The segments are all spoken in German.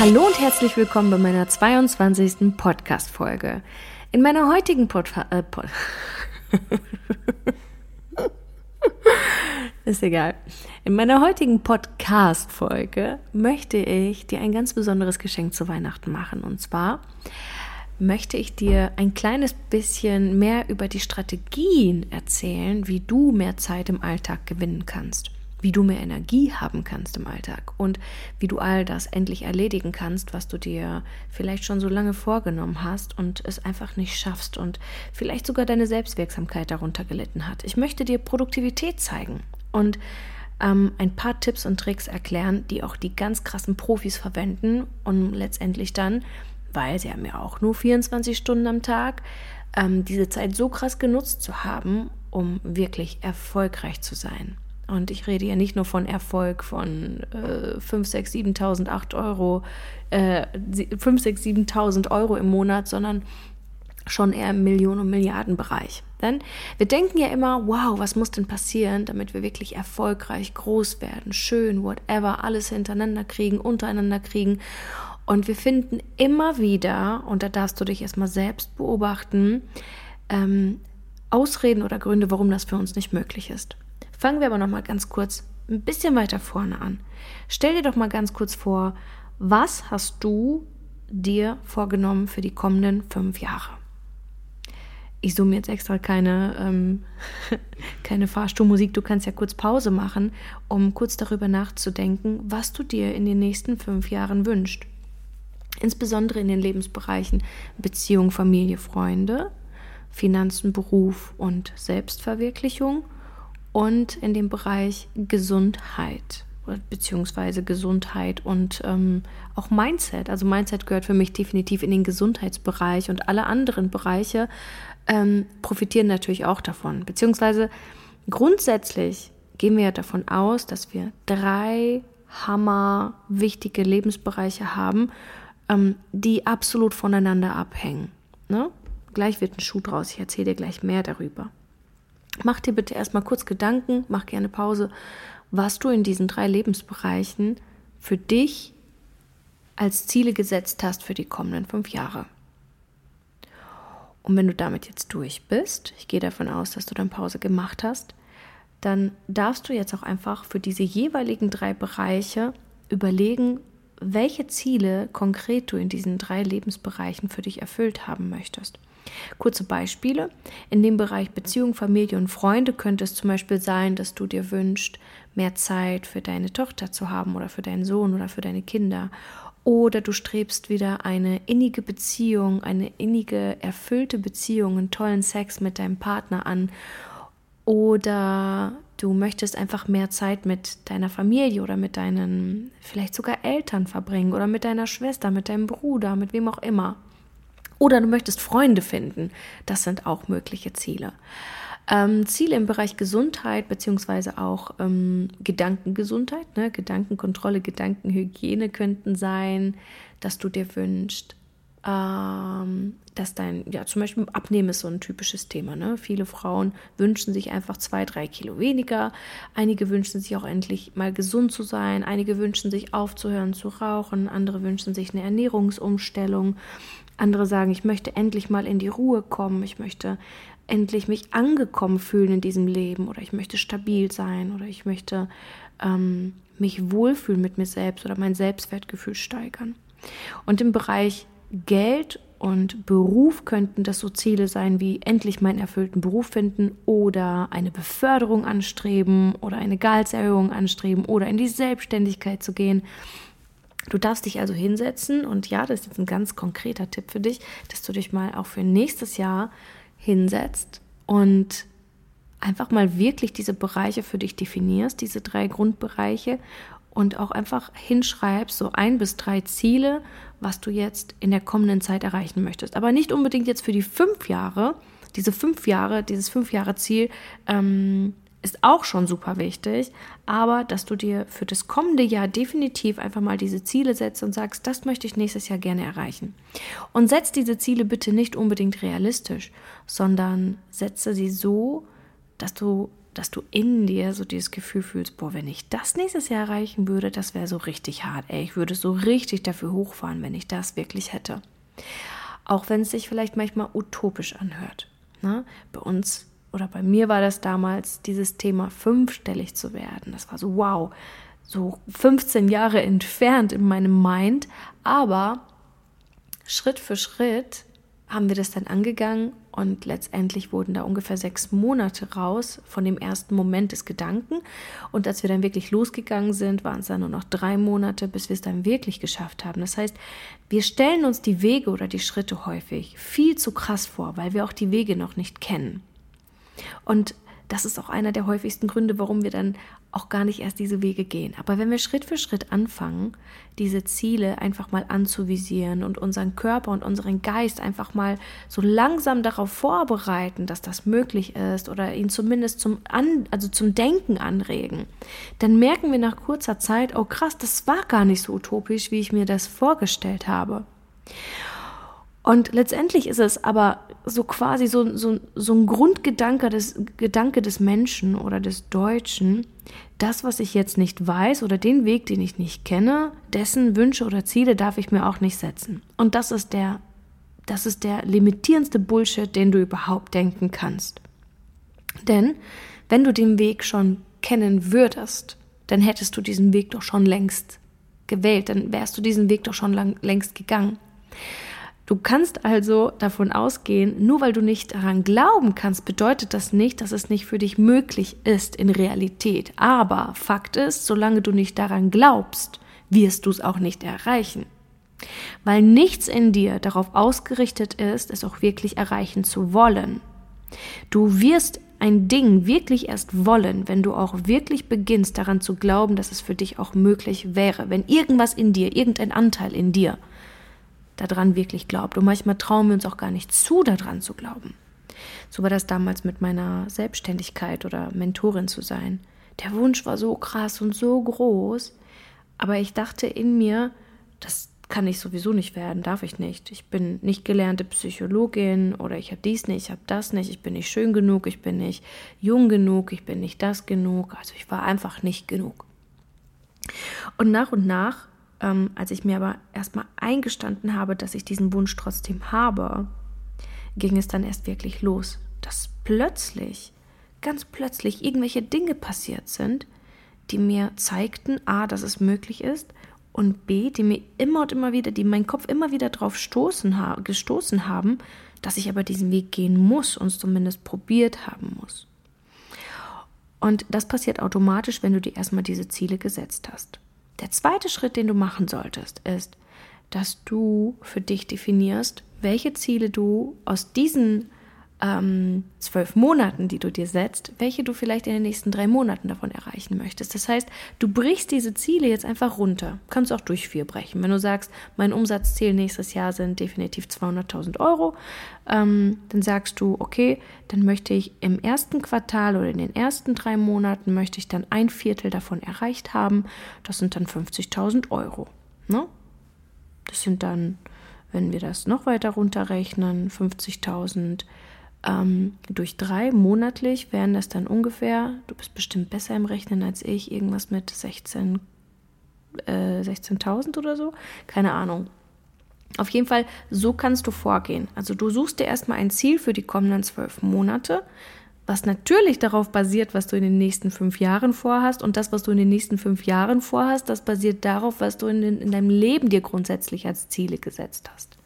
Hallo und herzlich willkommen bei meiner 22. Podcast-Folge. In meiner heutigen Podfa äh, Pod Ist egal. In meiner heutigen Podcast-Folge möchte ich dir ein ganz besonderes Geschenk zu Weihnachten machen. Und zwar möchte ich dir ein kleines bisschen mehr über die Strategien erzählen, wie du mehr Zeit im Alltag gewinnen kannst wie du mehr Energie haben kannst im Alltag und wie du all das endlich erledigen kannst, was du dir vielleicht schon so lange vorgenommen hast und es einfach nicht schaffst und vielleicht sogar deine Selbstwirksamkeit darunter gelitten hat. Ich möchte dir Produktivität zeigen und ähm, ein paar Tipps und Tricks erklären, die auch die ganz krassen Profis verwenden, um letztendlich dann, weil sie haben ja auch nur 24 Stunden am Tag, ähm, diese Zeit so krass genutzt zu haben, um wirklich erfolgreich zu sein. Und ich rede ja nicht nur von Erfolg von äh, 5, 6, 7.000, 8 Euro, äh, 5, 6, 7.000 Euro im Monat, sondern schon eher im Millionen- und Milliardenbereich. Denn wir denken ja immer, wow, was muss denn passieren, damit wir wirklich erfolgreich, groß werden, schön, whatever, alles hintereinander kriegen, untereinander kriegen. Und wir finden immer wieder, und da darfst du dich erstmal selbst beobachten, ähm, Ausreden oder Gründe, warum das für uns nicht möglich ist. Fangen wir aber noch mal ganz kurz ein bisschen weiter vorne an. Stell dir doch mal ganz kurz vor, was hast du dir vorgenommen für die kommenden fünf Jahre? Ich zoome jetzt extra keine, ähm, keine Fahrstuhlmusik. Du kannst ja kurz Pause machen, um kurz darüber nachzudenken, was du dir in den nächsten fünf Jahren wünschst. Insbesondere in den Lebensbereichen Beziehung, Familie, Freunde, Finanzen, Beruf und Selbstverwirklichung und in dem Bereich Gesundheit beziehungsweise Gesundheit und ähm, auch Mindset. Also Mindset gehört für mich definitiv in den Gesundheitsbereich und alle anderen Bereiche ähm, profitieren natürlich auch davon. Beziehungsweise grundsätzlich gehen wir davon aus, dass wir drei hammer wichtige Lebensbereiche haben, ähm, die absolut voneinander abhängen. Ne? Gleich wird ein Schuh draus. Ich erzähle dir gleich mehr darüber. Mach dir bitte erstmal kurz Gedanken, mach gerne Pause, was du in diesen drei Lebensbereichen für dich als Ziele gesetzt hast für die kommenden fünf Jahre. Und wenn du damit jetzt durch bist, ich gehe davon aus, dass du dann Pause gemacht hast, dann darfst du jetzt auch einfach für diese jeweiligen drei Bereiche überlegen, welche Ziele konkret du in diesen drei Lebensbereichen für dich erfüllt haben möchtest. Kurze Beispiele. In dem Bereich Beziehung, Familie und Freunde könnte es zum Beispiel sein, dass du dir wünschst, mehr Zeit für deine Tochter zu haben oder für deinen Sohn oder für deine Kinder. Oder du strebst wieder eine innige Beziehung, eine innige, erfüllte Beziehung, einen tollen Sex mit deinem Partner an. Oder du möchtest einfach mehr Zeit mit deiner Familie oder mit deinen vielleicht sogar Eltern verbringen oder mit deiner Schwester, mit deinem Bruder, mit wem auch immer. Oder du möchtest Freunde finden. Das sind auch mögliche Ziele. Ähm, Ziele im Bereich Gesundheit beziehungsweise auch ähm, Gedankengesundheit, ne? Gedankenkontrolle, Gedankenhygiene könnten sein, dass du dir wünschst, ähm, dass dein, ja, zum Beispiel Abnehmen ist so ein typisches Thema. Ne? Viele Frauen wünschen sich einfach zwei, drei Kilo weniger. Einige wünschen sich auch endlich mal gesund zu sein. Einige wünschen sich aufzuhören zu rauchen. Andere wünschen sich eine Ernährungsumstellung. Andere sagen, ich möchte endlich mal in die Ruhe kommen, ich möchte endlich mich angekommen fühlen in diesem Leben oder ich möchte stabil sein oder ich möchte ähm, mich wohlfühlen mit mir selbst oder mein Selbstwertgefühl steigern. Und im Bereich Geld und Beruf könnten das so Ziele sein wie endlich meinen erfüllten Beruf finden oder eine Beförderung anstreben oder eine Gehaltserhöhung anstreben oder in die Selbstständigkeit zu gehen. Du darfst dich also hinsetzen und ja, das ist jetzt ein ganz konkreter Tipp für dich, dass du dich mal auch für nächstes Jahr hinsetzt und einfach mal wirklich diese Bereiche für dich definierst, diese drei Grundbereiche und auch einfach hinschreibst, so ein bis drei Ziele, was du jetzt in der kommenden Zeit erreichen möchtest. Aber nicht unbedingt jetzt für die fünf Jahre, diese fünf Jahre, dieses fünf Jahre Ziel ähm, ist auch schon super wichtig, aber dass du dir für das kommende Jahr definitiv einfach mal diese Ziele setzt und sagst, das möchte ich nächstes Jahr gerne erreichen. Und setz diese Ziele bitte nicht unbedingt realistisch, sondern setze sie so, dass du dass du in dir so dieses Gefühl fühlst, boah, wenn ich das nächstes Jahr erreichen würde, das wäre so richtig hart. Ey, ich würde so richtig dafür hochfahren, wenn ich das wirklich hätte. Auch wenn es sich vielleicht manchmal utopisch anhört. Ne? Bei uns oder bei mir war das damals dieses Thema fünfstellig zu werden. Das war so, wow, so 15 Jahre entfernt in meinem Mind. Aber Schritt für Schritt haben wir das dann angegangen und letztendlich wurden da ungefähr sechs Monate raus von dem ersten Moment des Gedanken. Und als wir dann wirklich losgegangen sind, waren es dann nur noch drei Monate, bis wir es dann wirklich geschafft haben. Das heißt, wir stellen uns die Wege oder die Schritte häufig viel zu krass vor, weil wir auch die Wege noch nicht kennen. Und das ist auch einer der häufigsten Gründe, warum wir dann auch gar nicht erst diese Wege gehen. Aber wenn wir Schritt für Schritt anfangen, diese Ziele einfach mal anzuvisieren und unseren Körper und unseren Geist einfach mal so langsam darauf vorbereiten, dass das möglich ist oder ihn zumindest zum, An also zum Denken anregen, dann merken wir nach kurzer Zeit, oh krass, das war gar nicht so utopisch, wie ich mir das vorgestellt habe. Und letztendlich ist es aber so quasi so, so, so ein Grundgedanke des, Gedanke des Menschen oder des Deutschen, das, was ich jetzt nicht weiß oder den Weg, den ich nicht kenne, dessen Wünsche oder Ziele darf ich mir auch nicht setzen. Und das ist der, das ist der limitierendste Bullshit, den du überhaupt denken kannst. Denn wenn du den Weg schon kennen würdest, dann hättest du diesen Weg doch schon längst gewählt, dann wärst du diesen Weg doch schon lang, längst gegangen. Du kannst also davon ausgehen, nur weil du nicht daran glauben kannst, bedeutet das nicht, dass es nicht für dich möglich ist in Realität. Aber Fakt ist, solange du nicht daran glaubst, wirst du es auch nicht erreichen. Weil nichts in dir darauf ausgerichtet ist, es auch wirklich erreichen zu wollen. Du wirst ein Ding wirklich erst wollen, wenn du auch wirklich beginnst daran zu glauben, dass es für dich auch möglich wäre. Wenn irgendwas in dir, irgendein Anteil in dir daran wirklich glaubt. Und manchmal trauen wir uns auch gar nicht zu, daran zu glauben. So war das damals mit meiner Selbstständigkeit oder Mentorin zu sein. Der Wunsch war so krass und so groß, aber ich dachte in mir, das kann ich sowieso nicht werden, darf ich nicht. Ich bin nicht gelernte Psychologin oder ich habe dies nicht, ich habe das nicht, ich bin nicht schön genug, ich bin nicht jung genug, ich bin nicht das genug. Also ich war einfach nicht genug. Und nach und nach ähm, als ich mir aber erstmal eingestanden habe, dass ich diesen Wunsch trotzdem habe, ging es dann erst wirklich los, dass plötzlich, ganz plötzlich irgendwelche Dinge passiert sind, die mir zeigten, a, dass es möglich ist und b, die mir immer und immer wieder, die meinen Kopf immer wieder drauf stoßen, gestoßen haben, dass ich aber diesen Weg gehen muss und es zumindest probiert haben muss. Und das passiert automatisch, wenn du dir erstmal diese Ziele gesetzt hast. Der zweite Schritt, den du machen solltest, ist, dass du für dich definierst, welche Ziele du aus diesen ähm, zwölf Monaten, die du dir setzt, welche du vielleicht in den nächsten drei Monaten davon erreichen möchtest. Das heißt, du brichst diese Ziele jetzt einfach runter. Kannst auch durch vier brechen. Wenn du sagst, mein Umsatzziel nächstes Jahr sind definitiv 200.000 Euro, ähm, dann sagst du, okay, dann möchte ich im ersten Quartal oder in den ersten drei Monaten möchte ich dann ein Viertel davon erreicht haben. Das sind dann 50.000 Euro. Ne? Das sind dann, wenn wir das noch weiter runterrechnen, 50.000 ähm, durch drei monatlich wären das dann ungefähr, du bist bestimmt besser im Rechnen als ich, irgendwas mit 16, äh, 16.000 oder so, keine Ahnung. Auf jeden Fall, so kannst du vorgehen. Also du suchst dir erstmal ein Ziel für die kommenden zwölf Monate, was natürlich darauf basiert, was du in den nächsten fünf Jahren vorhast. Und das, was du in den nächsten fünf Jahren vorhast, das basiert darauf, was du in, den, in deinem Leben dir grundsätzlich als Ziele gesetzt hast.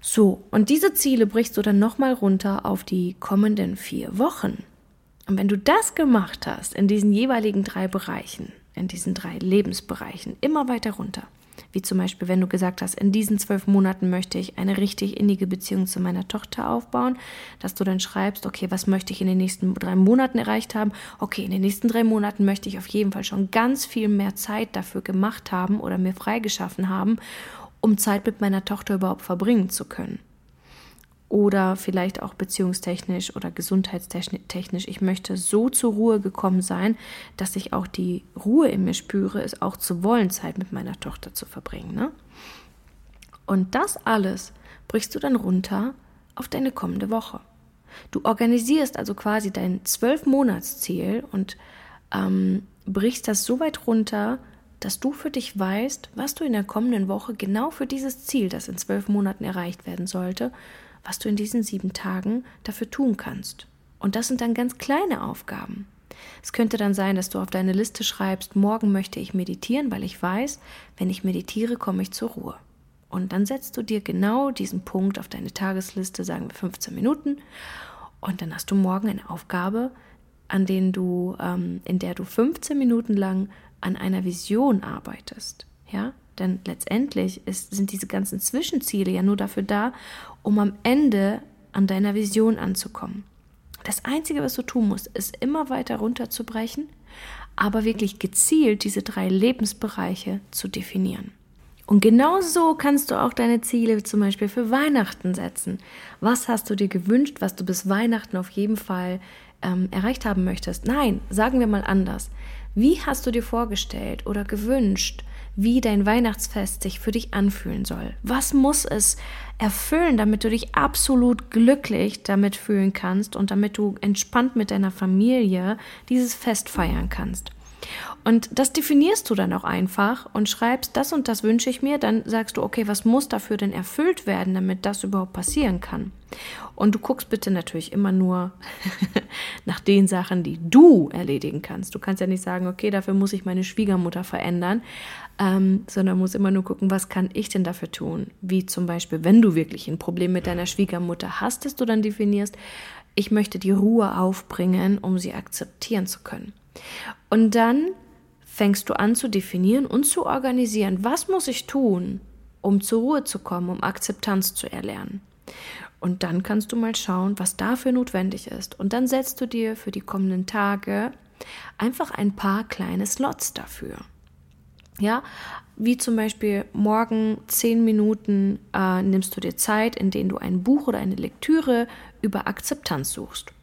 So, und diese Ziele brichst du dann nochmal runter auf die kommenden vier Wochen. Und wenn du das gemacht hast in diesen jeweiligen drei Bereichen, in diesen drei Lebensbereichen, immer weiter runter, wie zum Beispiel, wenn du gesagt hast, in diesen zwölf Monaten möchte ich eine richtig innige Beziehung zu meiner Tochter aufbauen, dass du dann schreibst, okay, was möchte ich in den nächsten drei Monaten erreicht haben? Okay, in den nächsten drei Monaten möchte ich auf jeden Fall schon ganz viel mehr Zeit dafür gemacht haben oder mir freigeschaffen haben, um Zeit mit meiner Tochter überhaupt verbringen zu können. Oder vielleicht auch beziehungstechnisch oder gesundheitstechnisch. Ich möchte so zur Ruhe gekommen sein, dass ich auch die Ruhe in mir spüre, es auch zu wollen, Zeit mit meiner Tochter zu verbringen. Ne? Und das alles brichst du dann runter auf deine kommende Woche. Du organisierst also quasi dein Zwölf-Monats-Ziel und ähm, brichst das so weit runter, dass du für dich weißt, was du in der kommenden Woche genau für dieses Ziel, das in zwölf Monaten erreicht werden sollte, was du in diesen sieben Tagen dafür tun kannst. Und das sind dann ganz kleine Aufgaben. Es könnte dann sein, dass du auf deine Liste schreibst, morgen möchte ich meditieren, weil ich weiß, wenn ich meditiere, komme ich zur Ruhe. Und dann setzt du dir genau diesen Punkt auf deine Tagesliste, sagen wir 15 Minuten, und dann hast du morgen eine Aufgabe, an denen du, ähm, in der du 15 Minuten lang an einer Vision arbeitest. Ja, denn letztendlich ist, sind diese ganzen Zwischenziele ja nur dafür da, um am Ende an deiner Vision anzukommen. Das Einzige, was du tun musst, ist immer weiter runterzubrechen, aber wirklich gezielt diese drei Lebensbereiche zu definieren. Und genau so kannst du auch deine Ziele zum Beispiel für Weihnachten setzen. Was hast du dir gewünscht, was du bis Weihnachten auf jeden Fall ähm, erreicht haben möchtest? Nein, sagen wir mal anders. Wie hast du dir vorgestellt oder gewünscht, wie dein Weihnachtsfest sich für dich anfühlen soll? Was muss es erfüllen, damit du dich absolut glücklich damit fühlen kannst und damit du entspannt mit deiner Familie dieses Fest feiern kannst? Und das definierst du dann auch einfach und schreibst, das und das wünsche ich mir. Dann sagst du, okay, was muss dafür denn erfüllt werden, damit das überhaupt passieren kann? Und du guckst bitte natürlich immer nur nach den Sachen, die du erledigen kannst. Du kannst ja nicht sagen, okay, dafür muss ich meine Schwiegermutter verändern, ähm, sondern musst immer nur gucken, was kann ich denn dafür tun? Wie zum Beispiel, wenn du wirklich ein Problem mit deiner Schwiegermutter hast, dass du dann definierst, ich möchte die Ruhe aufbringen, um sie akzeptieren zu können. Und dann fängst du an zu definieren und zu organisieren, was muss ich tun, um zur Ruhe zu kommen, um Akzeptanz zu erlernen. Und dann kannst du mal schauen, was dafür notwendig ist. Und dann setzt du dir für die kommenden Tage einfach ein paar kleine Slots dafür. Ja, wie zum Beispiel morgen zehn Minuten äh, nimmst du dir Zeit, in denen du ein Buch oder eine Lektüre über Akzeptanz suchst.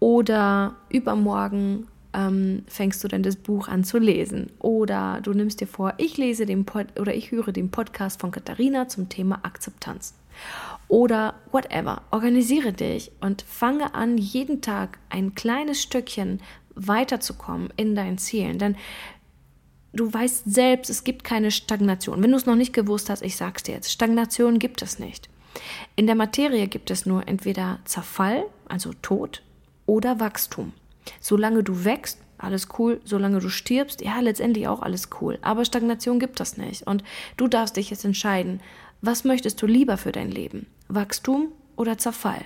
Oder übermorgen ähm, fängst du dann das Buch an zu lesen. Oder du nimmst dir vor, ich lese den Pod oder ich höre den Podcast von Katharina zum Thema Akzeptanz. Oder whatever. Organisiere dich und fange an, jeden Tag ein kleines Stückchen weiterzukommen in deinen Zielen. Denn du weißt selbst, es gibt keine Stagnation. Wenn du es noch nicht gewusst hast, ich sag's dir jetzt, Stagnation gibt es nicht. In der Materie gibt es nur entweder Zerfall, also Tod, oder Wachstum. Solange du wächst, alles cool. Solange du stirbst, ja, letztendlich auch alles cool. Aber Stagnation gibt das nicht. Und du darfst dich jetzt entscheiden, was möchtest du lieber für dein Leben? Wachstum oder Zerfall?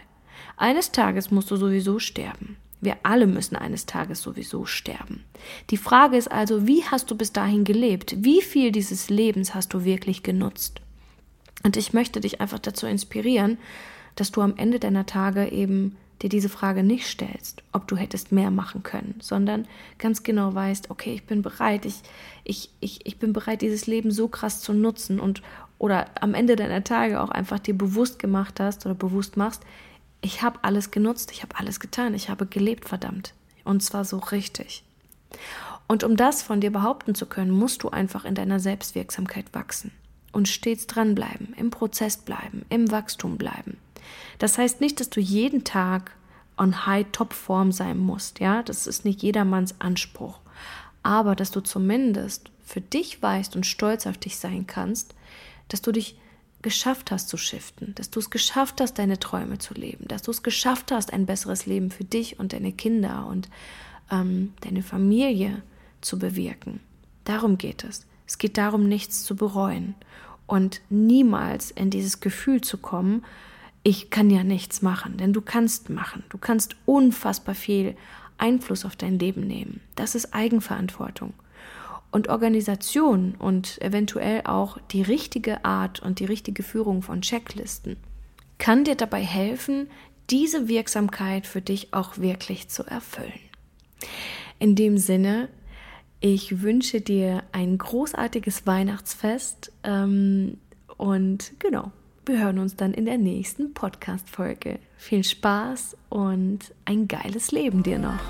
Eines Tages musst du sowieso sterben. Wir alle müssen eines Tages sowieso sterben. Die Frage ist also, wie hast du bis dahin gelebt? Wie viel dieses Lebens hast du wirklich genutzt? Und ich möchte dich einfach dazu inspirieren, dass du am Ende deiner Tage eben dir diese Frage nicht stellst, ob du hättest mehr machen können, sondern ganz genau weißt, okay, ich bin bereit, ich, ich, ich, ich bin bereit, dieses Leben so krass zu nutzen und oder am Ende deiner Tage auch einfach dir bewusst gemacht hast oder bewusst machst, ich habe alles genutzt, ich habe alles getan, ich habe gelebt, verdammt. Und zwar so richtig. Und um das von dir behaupten zu können, musst du einfach in deiner Selbstwirksamkeit wachsen und stets dranbleiben, im Prozess bleiben, im Wachstum bleiben. Das heißt nicht, dass du jeden Tag on High-Top-Form sein musst, ja, das ist nicht jedermanns Anspruch. Aber dass du zumindest für dich weißt und stolz auf dich sein kannst, dass du dich geschafft hast zu shiften, dass du es geschafft hast, deine Träume zu leben, dass du es geschafft hast, ein besseres Leben für dich und deine Kinder und ähm, deine Familie zu bewirken. Darum geht es. Es geht darum, nichts zu bereuen und niemals in dieses Gefühl zu kommen, ich kann ja nichts machen, denn du kannst machen. Du kannst unfassbar viel Einfluss auf dein Leben nehmen. Das ist Eigenverantwortung. Und Organisation und eventuell auch die richtige Art und die richtige Führung von Checklisten kann dir dabei helfen, diese Wirksamkeit für dich auch wirklich zu erfüllen. In dem Sinne, ich wünsche dir ein großartiges Weihnachtsfest ähm, und genau, wir hören uns dann in der nächsten Podcast-Folge. Viel Spaß und ein geiles Leben dir noch.